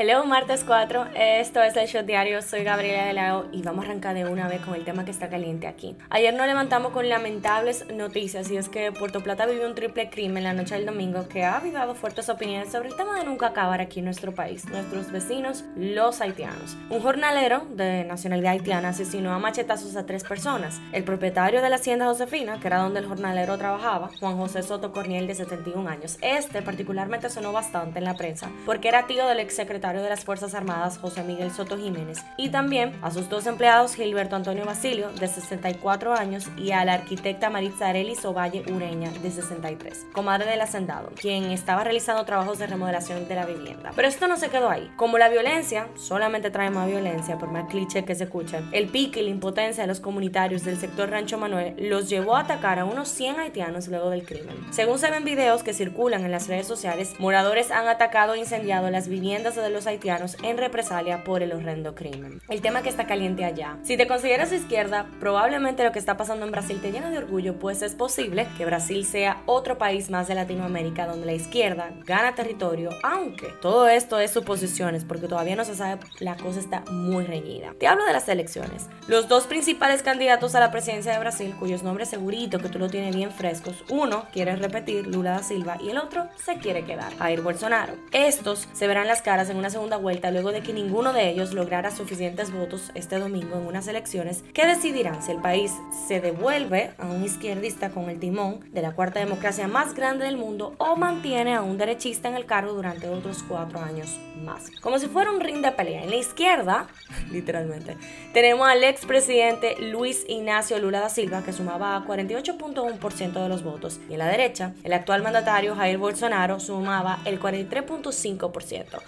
Hello, martes 4. Esto es el Shot Diario. Soy Gabriela de Lago y vamos a arrancar de una vez con el tema que está caliente aquí. Ayer nos levantamos con lamentables noticias y es que Puerto Plata vivió un triple crimen la noche del domingo que ha avivado fuertes opiniones sobre el tema de nunca acabar aquí en nuestro país, nuestros vecinos, los haitianos. Un jornalero de nacionalidad haitiana asesinó a machetazos a tres personas. El propietario de la hacienda Josefina, que era donde el jornalero trabajaba, Juan José Soto Corniel, de 71 años. Este particularmente sonó bastante en la prensa porque era tío del ex secretario de las Fuerzas Armadas José Miguel Soto Jiménez y también a sus dos empleados Gilberto Antonio Basilio de 64 años y a la arquitecta Maritza Arelis Ovalle Ureña de 63, comadre del hacendado, quien estaba realizando trabajos de remodelación de la vivienda. Pero esto no se quedó ahí. Como la violencia solamente trae más violencia, por más cliché que se escuche, el pique y la impotencia de los comunitarios del sector Rancho Manuel los llevó a atacar a unos 100 haitianos luego del crimen. Según se ven videos que circulan en las redes sociales, moradores han atacado e incendiado las viviendas de los haitianos en represalia por el horrendo crimen. El tema que está caliente allá. Si te consideras izquierda, probablemente lo que está pasando en Brasil te llena de orgullo, pues es posible que Brasil sea otro país más de Latinoamérica donde la izquierda gana territorio, aunque todo esto es suposiciones porque todavía no se sabe, la cosa está muy reñida. Te hablo de las elecciones. Los dos principales candidatos a la presidencia de Brasil, cuyos nombres segurito que tú lo tienes bien frescos, uno quiere repetir Lula da Silva y el otro se quiere quedar, Jair Bolsonaro. Estos se verán las caras en una segunda vuelta luego de que ninguno de ellos lograra suficientes votos este domingo en unas elecciones que decidirán si el país se devuelve a un izquierdista con el timón de la cuarta democracia más grande del mundo o mantiene a un derechista en el cargo durante otros cuatro años más. Como si fuera un ring de pelea. En la izquierda, literalmente, tenemos al expresidente Luis Ignacio Lula da Silva que sumaba 48.1% de los votos y en la derecha, el actual mandatario Jair Bolsonaro sumaba el 43.5%.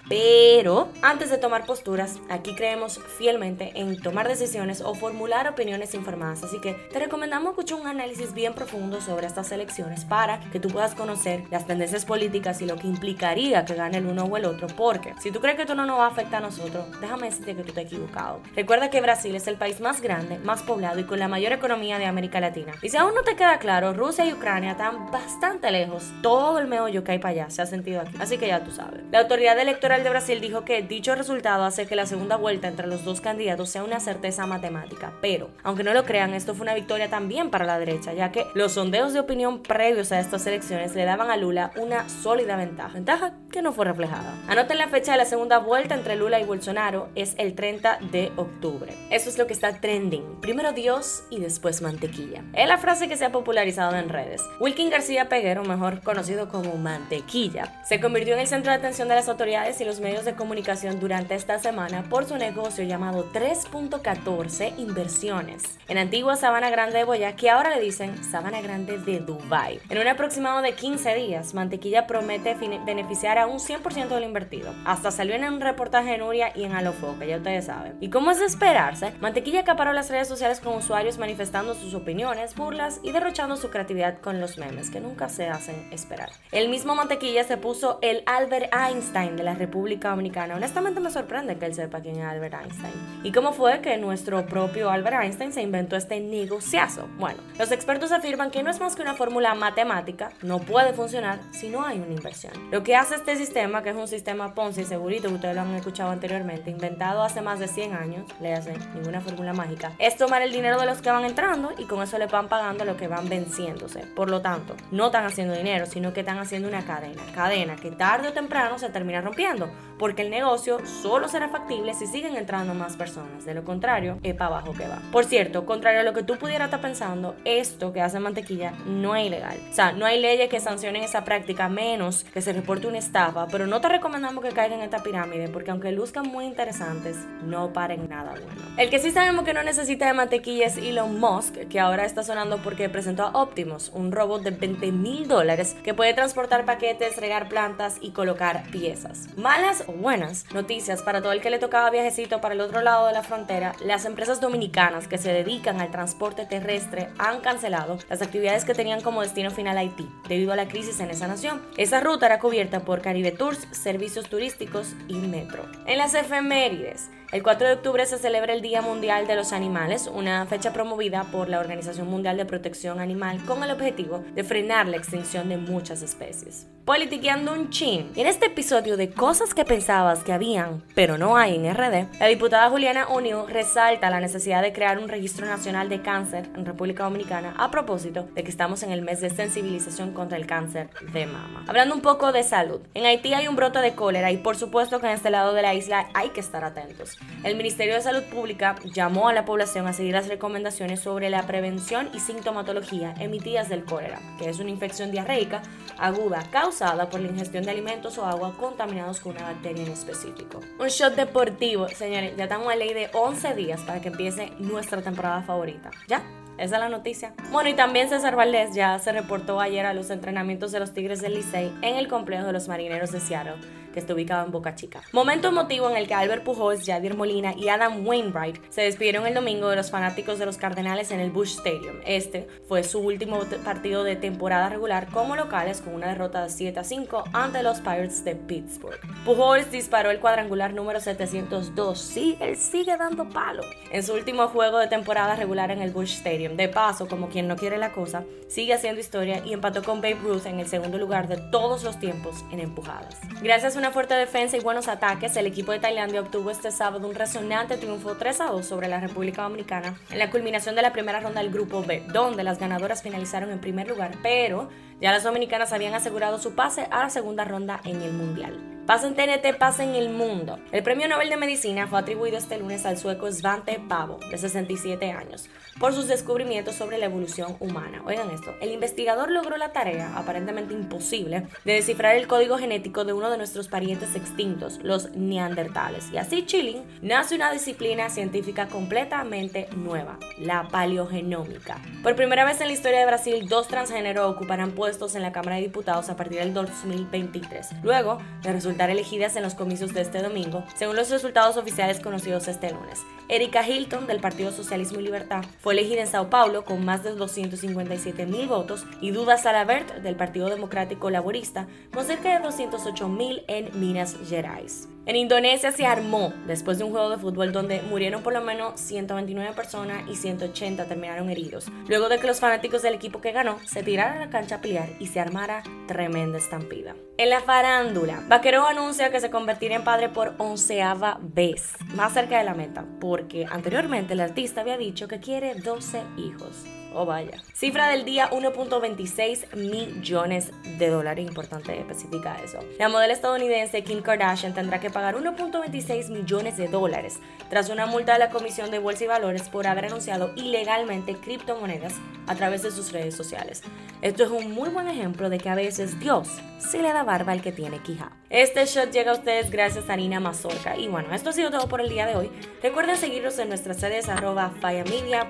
Pero antes de tomar posturas, aquí creemos fielmente en tomar decisiones o formular opiniones informadas, así que te recomendamos escuchar un análisis bien profundo sobre estas elecciones para que tú puedas conocer las tendencias políticas y lo que implicaría que gane el uno o el otro, porque si tú crees que esto no nos va a afectar a nosotros, déjame decirte que tú te has equivocado. Recuerda que Brasil es el país más grande, más poblado y con la mayor economía de América Latina. Y si aún no te queda claro, Rusia y Ucrania están bastante lejos. Todo el meollo que hay para allá se ha sentido aquí. Así que ya tú sabes. La autoridad electoral de Brasil dijo que dicho resultado hace que la segunda vuelta entre los dos candidatos sea una certeza matemática. Pero, aunque no lo crean, esto fue una victoria también para la derecha, ya que los sondeos de opinión previos a estas elecciones le daban a Lula una sólida ventaja. Ventaja que no fue reflejada. Anoten la fecha de la segunda vuelta entre Lula y Bolsonaro, es el 30 de octubre. Eso es lo que está trending. Primero Dios y después mantequilla. Es la frase que se ha popularizado en redes. Wilkin García Peguero, mejor conocido como Mantequilla, se convirtió en el centro de atención de las autoridades y los medios de comunicación durante esta semana por su negocio llamado 3.14 Inversiones en antigua Sabana Grande de Boya, que ahora le dicen Sabana Grande de Dubai. En un aproximado de 15 días, Mantequilla promete beneficiar a un 100% de lo invertido. Hasta salió en un reportaje en Uria y en Alofoque, ya ustedes saben. Y como es de esperarse, Mantequilla acaparó las redes sociales con usuarios manifestando sus opiniones, burlas y derrochando su creatividad con los memes, que nunca se hacen esperar. El mismo Mantequilla se puso el Albert Einstein de la República Dominicana. Honestamente me sorprende que él sepa quién es Albert Einstein. ¿Y cómo fue que nuestro propio Albert Einstein se inventó este negociazo? Bueno, los expertos afirman que no es más que una fórmula matemática, no puede funcionar si no hay una inversión. Lo que hace este sistema, que es un sistema Ponzi, segurito que ustedes lo han escuchado anteriormente, inventado hace más de 100 años, le hacen ninguna fórmula mágica, es tomar el dinero de los que van entrando y con eso le van pagando lo que van venciéndose. Por lo tanto, no están haciendo dinero, sino que están haciendo una cadena. Cadena que tarde o temprano se termina rompiendo, porque el negocio solo será factible si siguen entrando más personas. De lo contrario, es para abajo que va. Por cierto, contrario a lo que tú pudieras estar pensando, esto que hace mantequilla no es ilegal. O sea, no hay leyes que sancionen esa práctica menos que se reporte una estafa, pero no te recomendamos que caigan en esta pirámide porque aunque luzcan muy interesantes, no paren nada bueno. El que sí sabemos que no necesita de mantequilla es Elon Musk, que ahora está sonando porque presentó a Optimus, un robot de 20 mil dólares que puede transportar paquetes, regar plantas y colocar piezas. Malas buenas noticias para todo el que le tocaba viajecito para el otro lado de la frontera, las empresas dominicanas que se dedican al transporte terrestre han cancelado las actividades que tenían como destino final Haití debido a la crisis en esa nación. Esa ruta era cubierta por Caribe Tours, servicios turísticos y metro. En las efemérides, El 4 de octubre se celebra el Día Mundial de los Animales, una fecha promovida por la Organización Mundial de Protección Animal con el objetivo de frenar la extinción de muchas especies. Politiqueando un chin. En este episodio de cosas que pensabas que habían, pero no hay en RD, la diputada Juliana O'Neill resalta la necesidad de crear un registro nacional de cáncer en República Dominicana a propósito de que estamos en el mes de sensibilización contra el cáncer de mama. Hablando un poco de salud, en Haití hay un brote de cólera y por supuesto que en este lado de la isla hay que estar atentos. El Ministerio de Salud Pública llamó a la población a seguir las recomendaciones sobre la prevención y sintomatología emitidas del cólera, que es una infección diarreica aguda causada por la ingestión de alimentos o agua contaminados con una bacteria en específico. Un shot deportivo, señores, ya estamos a ley de 11 días para que empiece nuestra temporada favorita. ¿Ya? Esa es la noticia. Bueno, y también César Valdés ya se reportó ayer a los entrenamientos de los Tigres del Licey en el complejo de los Marineros de Seattle que está ubicado en Boca Chica. Momento emotivo en el que Albert Pujols, Javier Molina y Adam Wainwright se despidieron el domingo de los fanáticos de los Cardenales en el Bush Stadium. Este fue su último partido de temporada regular como locales con una derrota de 7 a 5 ante los Pirates de Pittsburgh. Pujols disparó el cuadrangular número 702. Sí, él sigue dando palo. En su último juego de temporada regular en el Bush Stadium. De paso, como quien no quiere la cosa, sigue haciendo historia y empató con Babe Ruth en el segundo lugar de todos los tiempos en empujadas. Gracias una fuerte defensa y buenos ataques, el equipo de Tailandia obtuvo este sábado un resonante triunfo 3 a 2 sobre la República Dominicana en la culminación de la primera ronda del Grupo B, donde las ganadoras finalizaron en primer lugar, pero ya las dominicanas habían asegurado su pase a la segunda ronda en el Mundial. Pasa en TNT, pasa en el mundo. El premio Nobel de Medicina fue atribuido este lunes al sueco Svante Pavo, de 67 años, por sus descubrimientos sobre la evolución humana. Oigan esto, el investigador logró la tarea, aparentemente imposible, de descifrar el código genético de uno de nuestros parientes extintos, los neandertales. Y así, chilling, nace una disciplina científica completamente nueva, la paleogenómica. Por primera vez en la historia de Brasil, dos transgéneros ocuparán puestos en la Cámara de Diputados a partir del 2023. Luego de resultar elegidas en los comicios de este domingo, según los resultados oficiales conocidos este lunes. Erika Hilton, del Partido Socialismo y Libertad, fue elegida en Sao Paulo con más de 257 mil votos y Duda Salabert, del Partido Democrático Laborista, con cerca de 208 mil en Minas Gerais. En Indonesia se armó después de un juego de fútbol donde murieron por lo menos 129 personas y 180 terminaron heridos, luego de que los fanáticos del equipo que ganó se tiraran a la cancha a pelear y se armara tremenda estampida. En la farándula, Vaquero anuncia que se convertirá en padre por onceava vez, más cerca de la meta, porque anteriormente el artista había dicho que quiere 12 hijos. Oh vaya. Cifra del día 1.26 millones de dólares. Importante especificar eso. La modelo estadounidense Kim Kardashian tendrá que pagar 1.26 millones de dólares tras una multa de la Comisión de Bolsa y Valores por haber anunciado ilegalmente criptomonedas a través de sus redes sociales. Esto es un muy buen ejemplo de que a veces Dios sí le da barba al que tiene quija. Este shot llega a ustedes gracias a Nina Mazorca. Y bueno, esto ha sido todo por el día de hoy. Recuerden seguirnos en nuestras redes arroba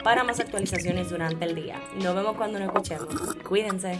para más actualizaciones durante el día. Nos vemos cuando nos escuchemos. Cuídense.